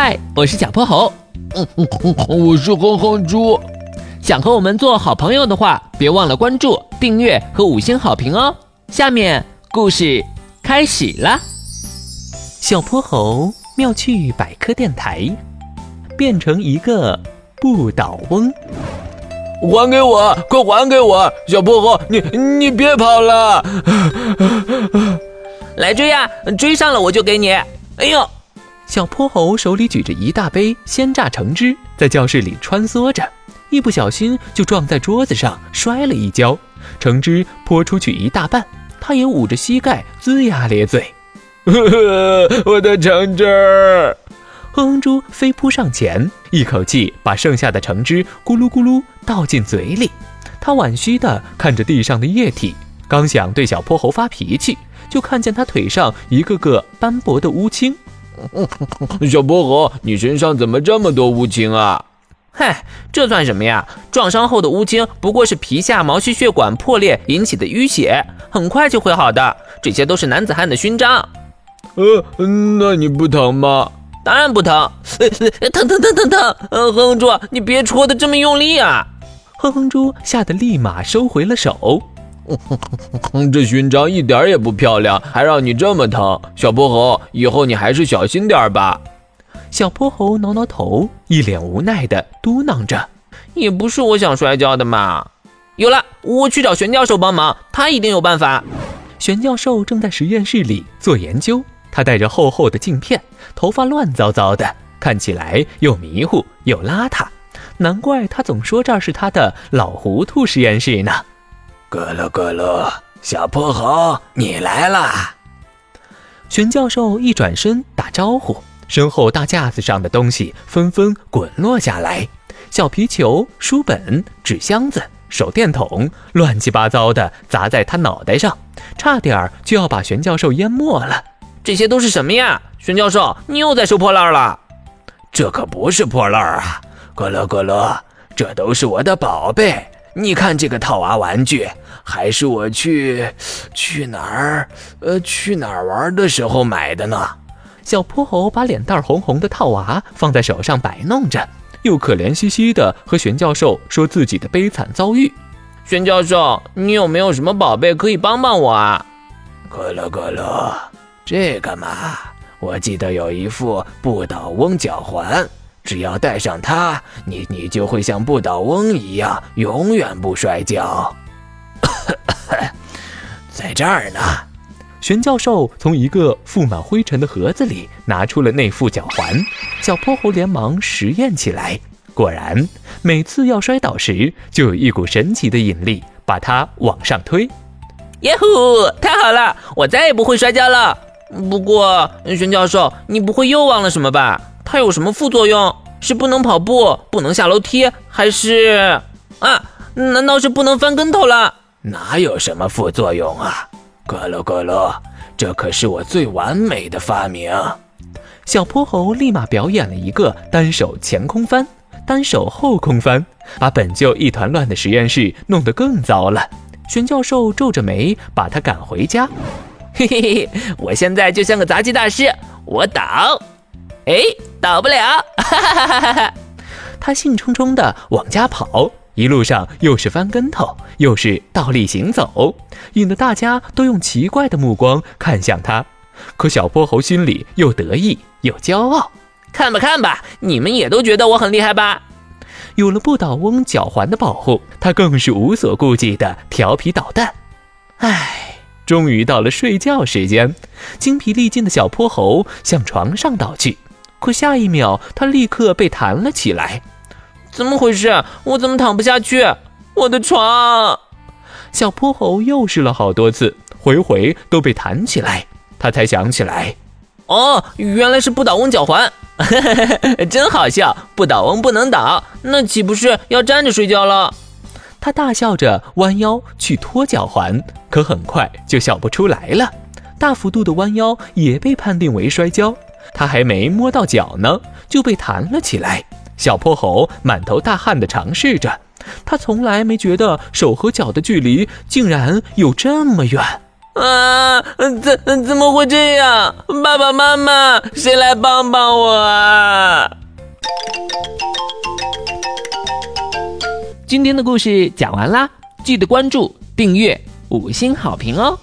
嗨，我是小泼猴。嗯嗯嗯，我是哼哼猪。想和我们做好朋友的话，别忘了关注、订阅和五星好评哦。下面故事开始了。小泼猴妙趣百科电台，变成一个不倒翁。还给我，快还给我！小泼猴，你你别跑了！来追呀，追上了我就给你。哎呦！小泼猴手里举着一大杯鲜榨橙汁，在教室里穿梭着，一不小心就撞在桌子上，摔了一跤，橙汁泼出去一大半，他也捂着膝盖，龇牙咧嘴。呵呵我的橙汁！哼哼猪飞扑上前，一口气把剩下的橙汁咕噜咕噜倒进嘴里。他惋惜地看着地上的液体，刚想对小泼猴发脾气，就看见他腿上一个个斑驳的乌青。小薄荷，你身上怎么这么多乌青啊？嗨，这算什么呀？撞伤后的乌青不过是皮下毛细血管破裂引起的淤血，很快就会好的。这些都是男子汉的勋章。呃，那你不疼吗？当然不疼。疼疼疼疼疼！哼哼猪，你别戳的这么用力啊！哼哼猪吓得立马收回了手。这勋章一点也不漂亮，还让你这么疼，小泼猴，以后你还是小心点吧。小泼猴挠挠头，一脸无奈的嘟囔着：“也不是我想摔跤的嘛。”有了，我去找玄教授帮忙，他一定有办法。玄教授正在实验室里做研究，他戴着厚厚的镜片，头发乱糟糟的，看起来又迷糊又邋遢，难怪他总说这是他的老糊涂实验室呢。咕噜咕噜，小泼猴，你来啦！玄教授一转身打招呼，身后大架子上的东西纷纷滚落下来，小皮球、书本、纸箱子、手电筒，乱七八糟的砸在他脑袋上，差点就要把玄教授淹没了。这些都是什么呀？玄教授，你又在收破烂了？这可不是破烂啊！咕噜咕噜，这都是我的宝贝。你看这个套娃玩具，还是我去去哪儿呃去哪儿玩的时候买的呢。小泼猴把脸蛋红红的套娃放在手上摆弄着，又可怜兮兮的和玄教授说自己的悲惨遭遇。玄教授，你有没有什么宝贝可以帮帮我啊？咕噜咕噜，这个嘛，我记得有一副不倒翁脚环。只要戴上它，你你就会像不倒翁一样，永远不摔跤。在这儿呢，玄教授从一个覆满灰尘的盒子里拿出了那副脚环，小泼猴连忙实验起来。果然，每次要摔倒时，就有一股神奇的引力把它往上推。耶呼！太好了，我再也不会摔跤了。不过，玄教授，你不会又忘了什么吧？它有什么副作用？是不能跑步，不能下楼梯，还是啊？难道是不能翻跟头了？哪有什么副作用啊？咕噜咕噜，这可是我最完美的发明！小泼猴立马表演了一个单手前空翻、单手后空翻，把本就一团乱的实验室弄得更糟了。玄教授皱着眉把他赶回家。嘿嘿嘿，我现在就像个杂技大师，我倒。哎，倒不了！哈哈哈哈哈！他兴冲冲地往家跑，一路上又是翻跟头，又是倒立行走，引得大家都用奇怪的目光看向他。可小泼猴心里又得意又骄傲，看吧看吧，你们也都觉得我很厉害吧？有了不倒翁脚环的保护，他更是无所顾忌的调皮捣蛋。唉，终于到了睡觉时间，精疲力尽的小泼猴向床上倒去。可下一秒，他立刻被弹了起来。怎么回事？我怎么躺不下去？我的床！小泼猴又试了好多次，回回都被弹起来。他才想起来，哦，原来是不倒翁脚环，真好笑！不倒翁不能倒，那岂不是要站着睡觉了？他大笑着弯腰去脱脚环，可很快就笑不出来了。大幅度的弯腰也被判定为摔跤。他还没摸到脚呢就被弹了起来。小泼猴满头大汗的尝试着他从来没觉得手和脚的距离竟然有这么远。啊怎怎么会这样？爸爸妈妈谁来帮帮我啊？今天的故事讲完啦记得关注订阅五星好评哦。